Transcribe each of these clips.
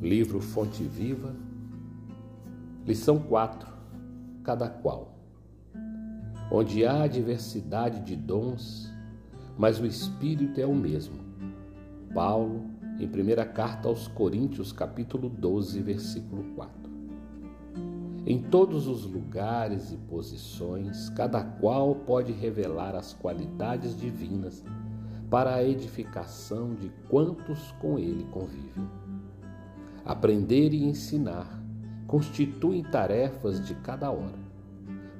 Livro Fonte Viva, lição 4: Cada qual. Onde há diversidade de dons, mas o Espírito é o mesmo. Paulo, em primeira carta aos Coríntios, capítulo 12, versículo 4. Em todos os lugares e posições, cada qual pode revelar as qualidades divinas para a edificação de quantos com ele convivem. Aprender e ensinar constituem tarefas de cada hora,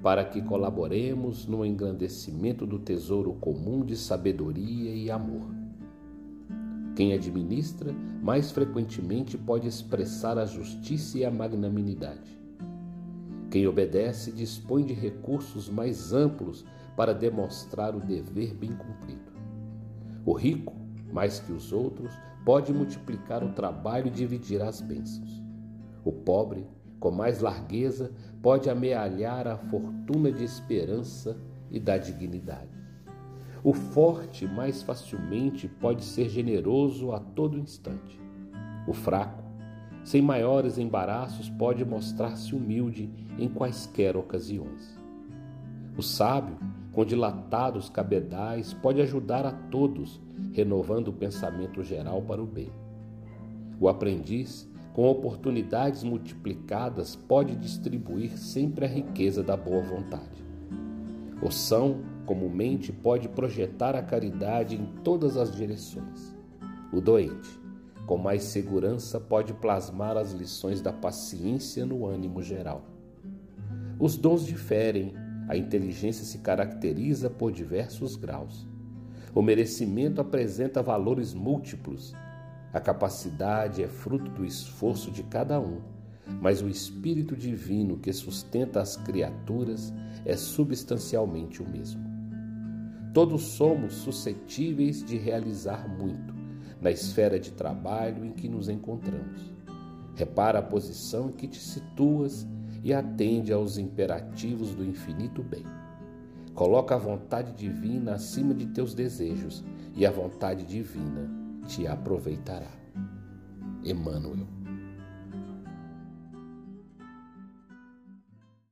para que colaboremos no engrandecimento do tesouro comum de sabedoria e amor. Quem administra, mais frequentemente pode expressar a justiça e a magnanimidade. Quem obedece dispõe de recursos mais amplos para demonstrar o dever bem cumprido. O rico, mais que os outros, pode multiplicar o trabalho e dividir as bênçãos. O pobre, com mais largueza, pode amealhar a fortuna de esperança e da dignidade. O forte mais facilmente pode ser generoso a todo instante. O fraco, sem maiores embaraços, pode mostrar-se humilde em quaisquer ocasiões. O sábio, com dilatados cabedais, pode ajudar a todos renovando o pensamento geral para o bem. O aprendiz, com oportunidades multiplicadas, pode distribuir sempre a riqueza da boa vontade. O são, comumente, pode projetar a caridade em todas as direções. O doente, com mais segurança, pode plasmar as lições da paciência no ânimo geral. Os dons diferem, a inteligência se caracteriza por diversos graus. O merecimento apresenta valores múltiplos. A capacidade é fruto do esforço de cada um, mas o Espírito Divino que sustenta as criaturas é substancialmente o mesmo. Todos somos suscetíveis de realizar muito na esfera de trabalho em que nos encontramos. Repara a posição em que te situas e atende aos imperativos do infinito bem. Coloca a vontade divina acima de teus desejos e a vontade divina te aproveitará. Emmanuel.